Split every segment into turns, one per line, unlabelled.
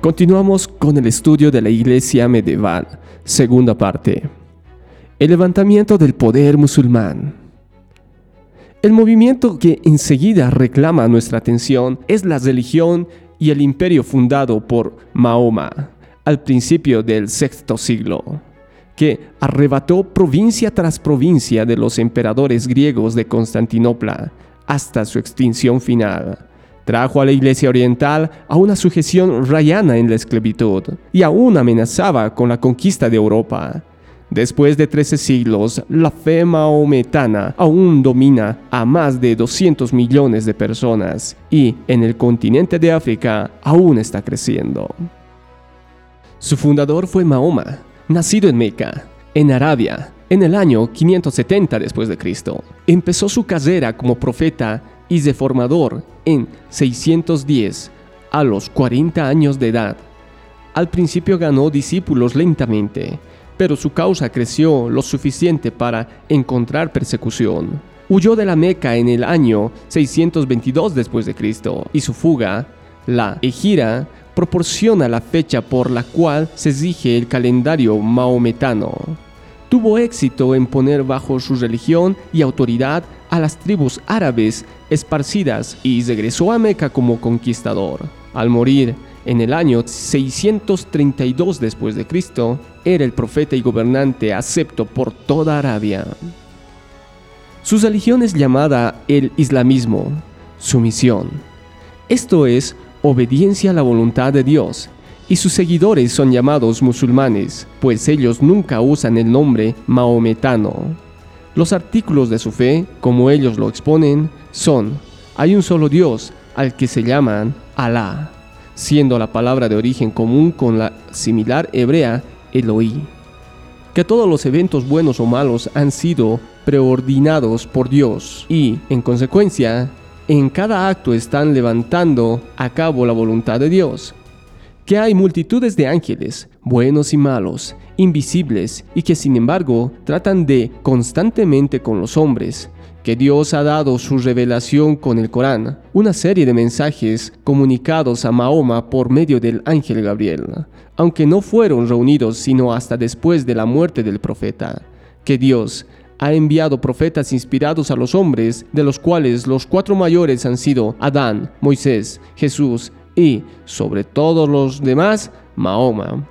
Continuamos con el estudio de la iglesia medieval, segunda parte. El levantamiento del poder musulmán. El movimiento que enseguida reclama nuestra atención es la religión y el imperio fundado por Mahoma al principio del sexto siglo, que arrebató provincia tras provincia de los emperadores griegos de Constantinopla hasta su extinción final. Trajo a la Iglesia Oriental a una sujeción rayana en la esclavitud y aún amenazaba con la conquista de Europa. Después de 13 siglos, la fe maometana aún domina a más de 200 millones de personas y en el continente de África aún está creciendo. Su fundador fue Mahoma, nacido en Meca, en Arabia, en el año 570 después de Cristo. Empezó su carrera como profeta y reformador en 610 a los 40 años de edad. Al principio ganó discípulos lentamente, pero su causa creció lo suficiente para encontrar persecución. Huyó de la Meca en el año 622 después de Cristo y su fuga, la Egira, proporciona la fecha por la cual se exige el calendario maometano. Tuvo éxito en poner bajo su religión y autoridad a las tribus árabes esparcidas y regresó a Meca como conquistador. Al morir en el año 632 después de Cristo, era el profeta y gobernante acepto por toda Arabia. Su religión es llamada el islamismo, sumisión. Esto es obediencia a la voluntad de Dios, y sus seguidores son llamados musulmanes, pues ellos nunca usan el nombre maometano. Los artículos de su fe, como ellos lo exponen, son, hay un solo Dios al que se llaman Alá, siendo la palabra de origen común con la similar hebrea Eloí. Que todos los eventos buenos o malos han sido preordinados por Dios y, en consecuencia, en cada acto están levantando a cabo la voluntad de Dios. Que hay multitudes de ángeles, buenos y malos, invisibles, y que sin embargo tratan de constantemente con los hombres, que Dios ha dado su revelación con el Corán, una serie de mensajes comunicados a Mahoma por medio del ángel Gabriel, aunque no fueron reunidos sino hasta después de la muerte del profeta, que Dios ha enviado profetas inspirados a los hombres, de los cuales los cuatro mayores han sido Adán, Moisés, Jesús y, sobre todos los demás, Mahoma.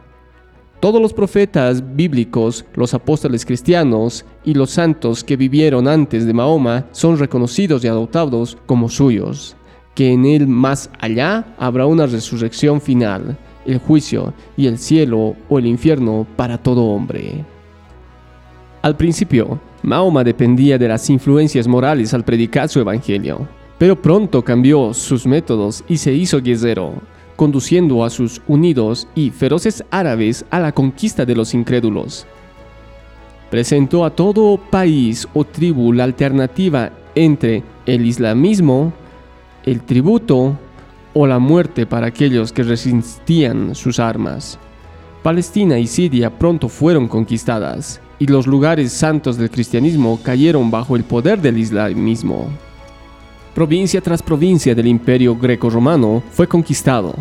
Todos los profetas bíblicos, los apóstoles cristianos y los santos que vivieron antes de Mahoma son reconocidos y adoptados como suyos, que en él más allá habrá una resurrección final, el juicio y el cielo o el infierno para todo hombre. Al principio, Mahoma dependía de las influencias morales al predicar su evangelio, pero pronto cambió sus métodos y se hizo guerrero, conduciendo a sus unidos y feroces árabes a la conquista de los incrédulos. Presentó a todo país o tribu la alternativa entre el islamismo, el tributo o la muerte para aquellos que resistían sus armas. Palestina y Siria pronto fueron conquistadas y los lugares santos del cristianismo cayeron bajo el poder del islamismo. Provincia tras provincia del imperio greco-romano fue conquistado,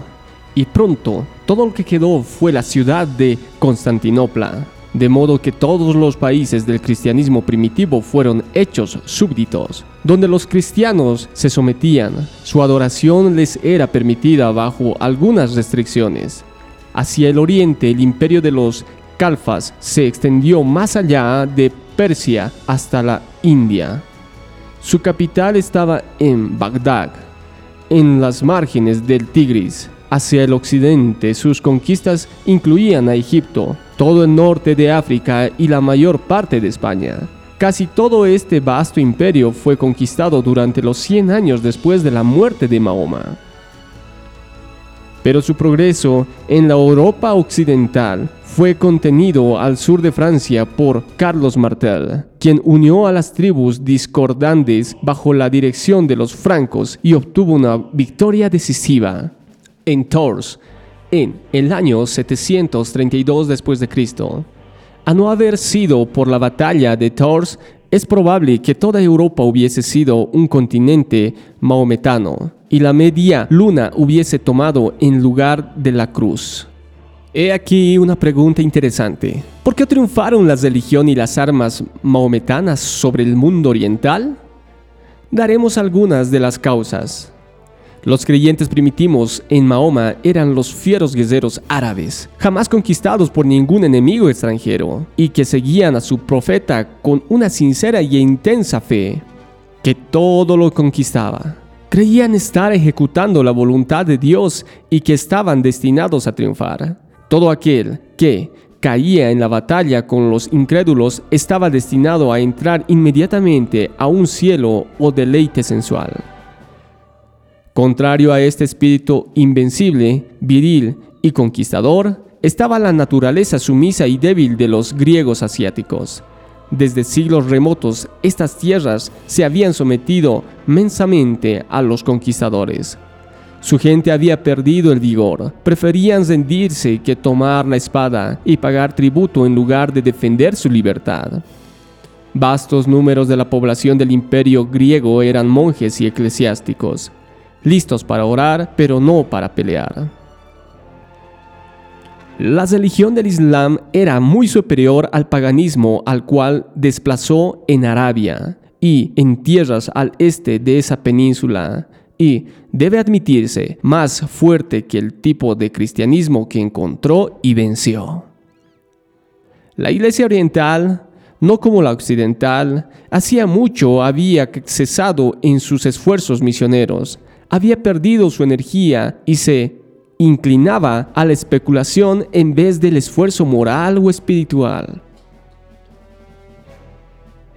y pronto todo lo que quedó fue la ciudad de Constantinopla, de modo que todos los países del cristianismo primitivo fueron hechos súbditos, donde los cristianos se sometían, su adoración les era permitida bajo algunas restricciones. Hacia el oriente el imperio de los Calfas se extendió más allá de Persia hasta la India. Su capital estaba en Bagdad, en las márgenes del Tigris. Hacia el occidente sus conquistas incluían a Egipto, todo el norte de África y la mayor parte de España. Casi todo este vasto imperio fue conquistado durante los 100 años después de la muerte de Mahoma. Pero su progreso en la Europa occidental fue contenido al sur de Francia por Carlos Martel, quien unió a las tribus discordantes bajo la dirección de los francos y obtuvo una victoria decisiva en Tours en el año 732 después de Cristo. A no haber sido por la batalla de Tours, es probable que toda Europa hubiese sido un continente maometano y la media luna hubiese tomado en lugar de la cruz. He aquí una pregunta interesante. ¿Por qué triunfaron las religiones y las armas mahometanas sobre el mundo oriental? Daremos algunas de las causas. Los creyentes primitivos en Mahoma eran los fieros guerreros árabes, jamás conquistados por ningún enemigo extranjero, y que seguían a su profeta con una sincera y intensa fe, que todo lo conquistaba. Creían estar ejecutando la voluntad de Dios y que estaban destinados a triunfar. Todo aquel que caía en la batalla con los incrédulos estaba destinado a entrar inmediatamente a un cielo o deleite sensual. Contrario a este espíritu invencible, viril y conquistador, estaba la naturaleza sumisa y débil de los griegos asiáticos. Desde siglos remotos, estas tierras se habían sometido mensamente a los conquistadores. Su gente había perdido el vigor, preferían rendirse que tomar la espada y pagar tributo en lugar de defender su libertad. Vastos números de la población del imperio griego eran monjes y eclesiásticos, listos para orar, pero no para pelear. La religión del Islam era muy superior al paganismo al cual desplazó en Arabia y en tierras al este de esa península, y debe admitirse más fuerte que el tipo de cristianismo que encontró y venció. La Iglesia Oriental, no como la occidental, hacía mucho había cesado en sus esfuerzos misioneros, había perdido su energía y se inclinaba a la especulación en vez del esfuerzo moral o espiritual.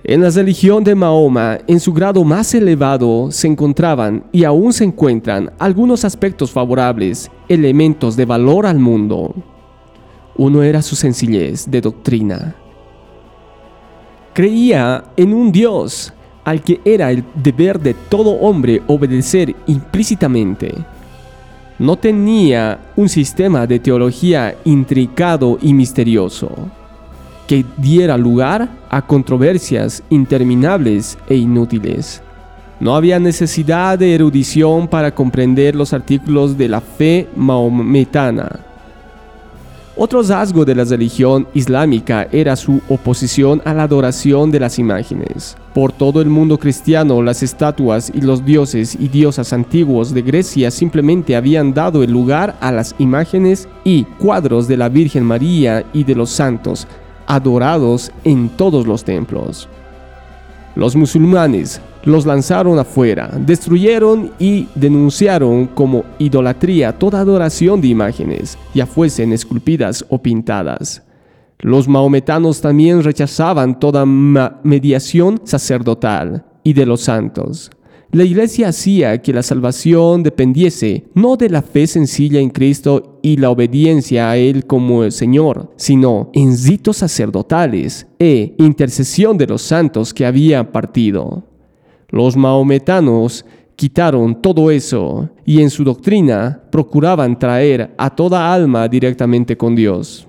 En la religión de Mahoma, en su grado más elevado, se encontraban y aún se encuentran algunos aspectos favorables, elementos de valor al mundo. Uno era su sencillez de doctrina. Creía en un Dios al que era el deber de todo hombre obedecer implícitamente. No tenía un sistema de teología intricado y misterioso que diera lugar a controversias interminables e inútiles. No había necesidad de erudición para comprender los artículos de la fe maometana otro rasgo de la religión islámica era su oposición a la adoración de las imágenes. Por todo el mundo cristiano, las estatuas y los dioses y diosas antiguos de Grecia simplemente habían dado el lugar a las imágenes y cuadros de la Virgen María y de los santos, adorados en todos los templos. Los musulmanes los lanzaron afuera, destruyeron y denunciaron como idolatría toda adoración de imágenes, ya fuesen esculpidas o pintadas. Los maometanos también rechazaban toda mediación sacerdotal y de los santos. La iglesia hacía que la salvación dependiese no de la fe sencilla en Cristo y la obediencia a Él como el Señor, sino en ritos sacerdotales e intercesión de los santos que habían partido. Los maometanos quitaron todo eso y en su doctrina procuraban traer a toda alma directamente con Dios.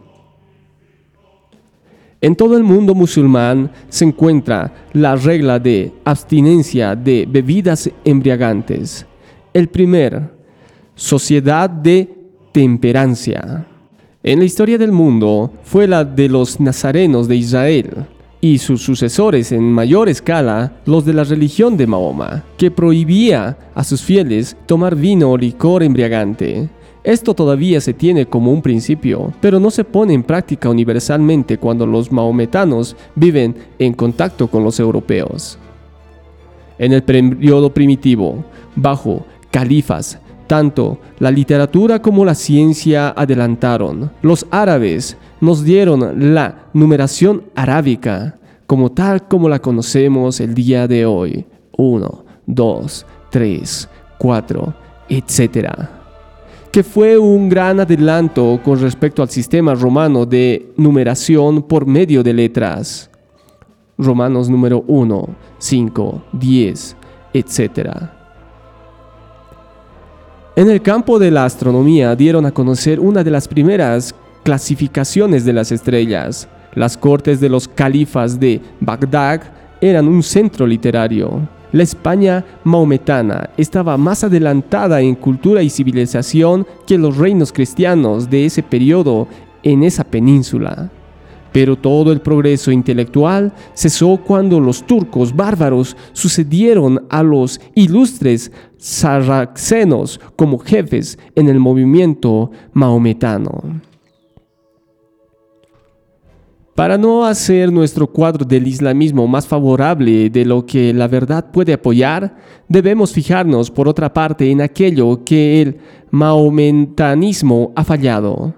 En todo el mundo musulmán se encuentra la regla de abstinencia de bebidas embriagantes. El primer, sociedad de temperancia. En la historia del mundo fue la de los nazarenos de Israel y sus sucesores en mayor escala los de la religión de Mahoma, que prohibía a sus fieles tomar vino o licor embriagante. Esto todavía se tiene como un principio, pero no se pone en práctica universalmente cuando los maometanos viven en contacto con los europeos. En el periodo primitivo, bajo califas, tanto la literatura como la ciencia adelantaron. Los árabes nos dieron la numeración arábica, como tal como la conocemos el día de hoy. 1, 2, 3, 4, etc que fue un gran adelanto con respecto al sistema romano de numeración por medio de letras. Romanos número 1, 5, 10, etc. En el campo de la astronomía dieron a conocer una de las primeras clasificaciones de las estrellas. Las cortes de los califas de Bagdad eran un centro literario. La España maometana estaba más adelantada en cultura y civilización que los reinos cristianos de ese periodo en esa península. Pero todo el progreso intelectual cesó cuando los turcos bárbaros sucedieron a los ilustres sarracenos como jefes en el movimiento maometano. Para no hacer nuestro cuadro del islamismo más favorable de lo que la verdad puede apoyar, debemos fijarnos por otra parte en aquello que el mahometanismo ha fallado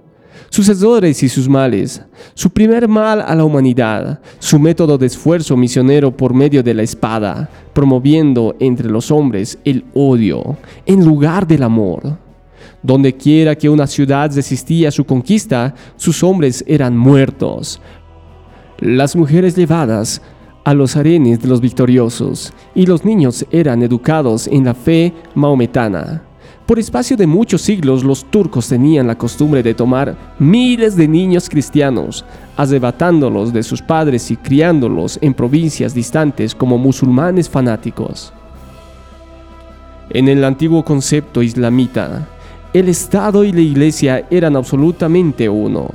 sucesores y sus males, su primer mal a la humanidad, su método de esfuerzo misionero por medio de la espada, promoviendo entre los hombres el odio en lugar del amor. Donde quiera que una ciudad resistía a su conquista, sus hombres eran muertos. Las mujeres llevadas a los arenes de los victoriosos y los niños eran educados en la fe maometana. Por espacio de muchos siglos los turcos tenían la costumbre de tomar miles de niños cristianos, arrebatándolos de sus padres y criándolos en provincias distantes como musulmanes fanáticos. En el antiguo concepto islamita, el Estado y la Iglesia eran absolutamente uno,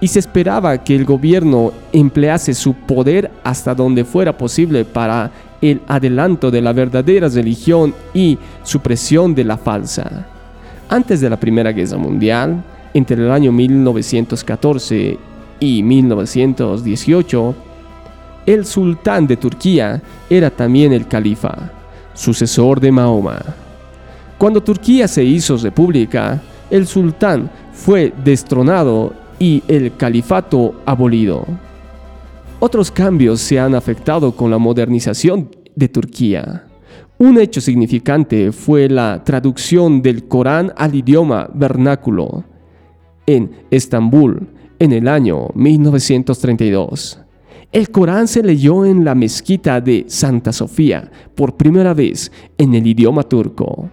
y se esperaba que el gobierno emplease su poder hasta donde fuera posible para el adelanto de la verdadera religión y supresión de la falsa. Antes de la Primera Guerra Mundial, entre el año 1914 y 1918, el sultán de Turquía era también el califa, sucesor de Mahoma. Cuando Turquía se hizo república, el sultán fue destronado y el califato abolido. Otros cambios se han afectado con la modernización de Turquía. Un hecho significante fue la traducción del Corán al idioma vernáculo en Estambul en el año 1932. El Corán se leyó en la mezquita de Santa Sofía por primera vez en el idioma turco.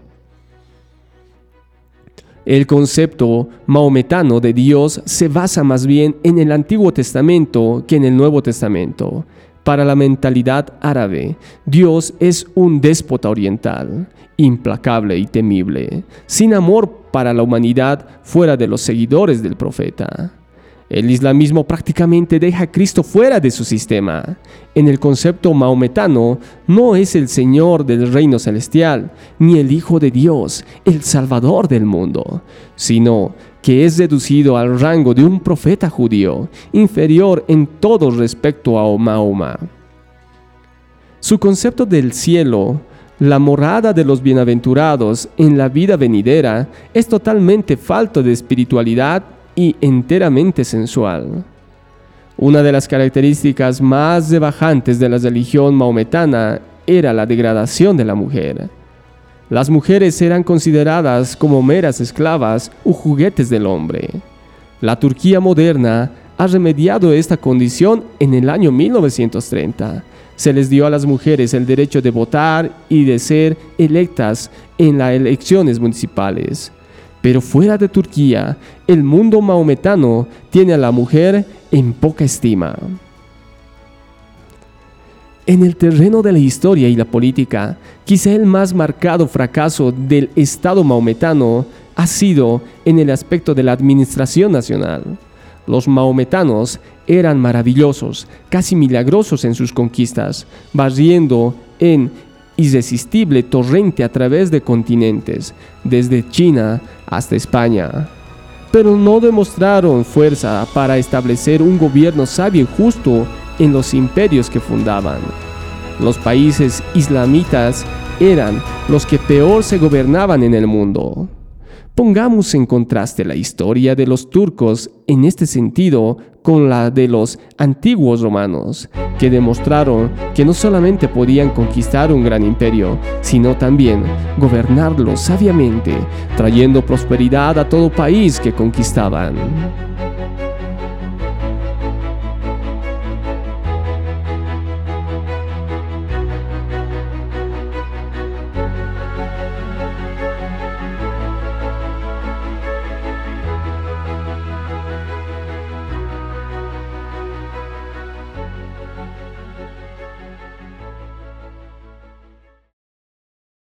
El concepto maometano de Dios se basa más bien en el Antiguo Testamento que en el Nuevo Testamento. Para la mentalidad árabe, Dios es un déspota oriental, implacable y temible, sin amor para la humanidad fuera de los seguidores del profeta. El islamismo prácticamente deja a Cristo fuera de su sistema. En el concepto maometano, no es el Señor del reino celestial, ni el Hijo de Dios, el Salvador del mundo, sino que es reducido al rango de un profeta judío, inferior en todo respecto a Mahoma. Su concepto del cielo, la morada de los bienaventurados en la vida venidera, es totalmente falto de espiritualidad y enteramente sensual. Una de las características más debajantes de la religión maometana era la degradación de la mujer. Las mujeres eran consideradas como meras esclavas o juguetes del hombre. La Turquía moderna ha remediado esta condición en el año 1930. Se les dio a las mujeres el derecho de votar y de ser electas en las elecciones municipales. Pero fuera de Turquía, el mundo maometano tiene a la mujer en poca estima. En el terreno de la historia y la política, quizá el más marcado fracaso del Estado maometano ha sido en el aspecto de la administración nacional. Los maometanos eran maravillosos, casi milagrosos en sus conquistas, barriendo en irresistible torrente a través de continentes, desde China hasta España. Pero no demostraron fuerza para establecer un gobierno sabio y justo en los imperios que fundaban. Los países islamitas eran los que peor se gobernaban en el mundo. Pongamos en contraste la historia de los turcos en este sentido con la de los antiguos romanos, que demostraron que no solamente podían conquistar un gran imperio, sino también gobernarlo sabiamente, trayendo prosperidad a todo país que conquistaban.